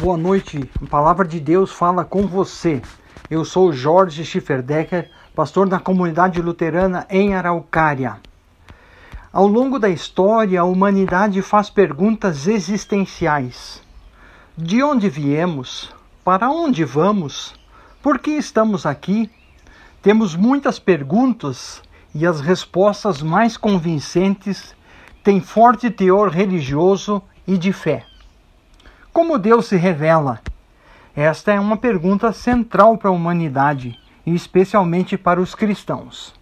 Boa noite. A palavra de Deus fala com você. Eu sou Jorge Schifferdecker, pastor da comunidade luterana em Araucária. Ao longo da história, a humanidade faz perguntas existenciais. De onde viemos? Para onde vamos? Por que estamos aqui? Temos muitas perguntas e as respostas mais convincentes têm forte teor religioso e de fé. Como Deus se revela? Esta é uma pergunta central para a humanidade e especialmente para os cristãos.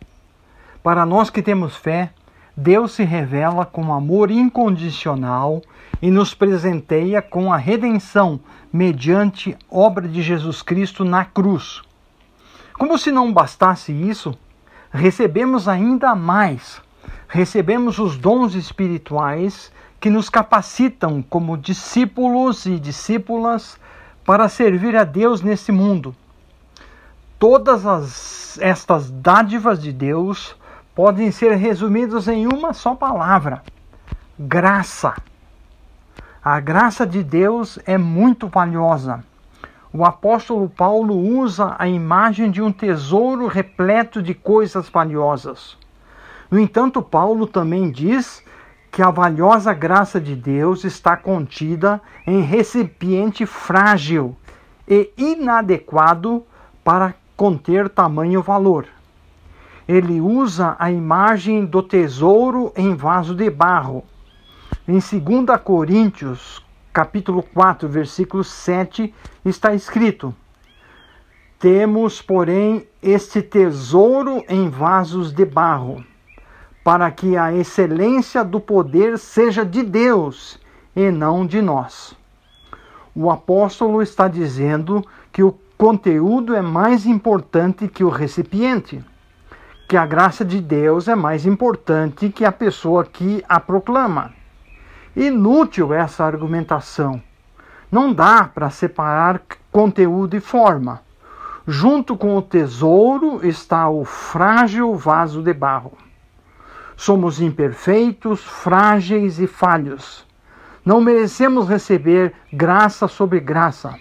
Para nós que temos fé, Deus se revela com amor incondicional e nos presenteia com a redenção mediante obra de Jesus Cristo na cruz. Como se não bastasse isso, recebemos ainda mais. Recebemos os dons espirituais que nos capacitam como discípulos e discípulas para servir a Deus nesse mundo. Todas as, estas dádivas de Deus podem ser resumidas em uma só palavra: graça. A graça de Deus é muito valiosa. O apóstolo Paulo usa a imagem de um tesouro repleto de coisas valiosas. No entanto, Paulo também diz que a valiosa graça de Deus está contida em recipiente frágil e inadequado para conter tamanho valor. Ele usa a imagem do tesouro em vaso de barro. Em 2 Coríntios, capítulo 4, versículo 7, está escrito: Temos, porém, este tesouro em vasos de barro para que a excelência do poder seja de Deus e não de nós. O apóstolo está dizendo que o conteúdo é mais importante que o recipiente, que a graça de Deus é mais importante que a pessoa que a proclama. Inútil essa argumentação. Não dá para separar conteúdo e forma. Junto com o tesouro está o frágil vaso de barro. Somos imperfeitos, frágeis e falhos. Não merecemos receber graça sobre graça,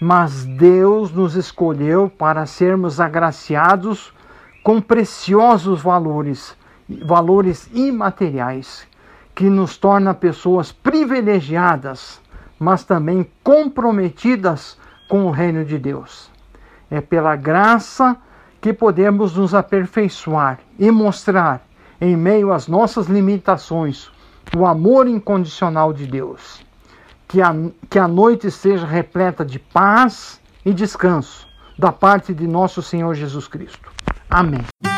mas Deus nos escolheu para sermos agraciados com preciosos valores, valores imateriais, que nos torna pessoas privilegiadas, mas também comprometidas com o reino de Deus. É pela graça que podemos nos aperfeiçoar e mostrar em meio às nossas limitações, o amor incondicional de Deus. Que a, que a noite seja repleta de paz e descanso da parte de nosso Senhor Jesus Cristo. Amém.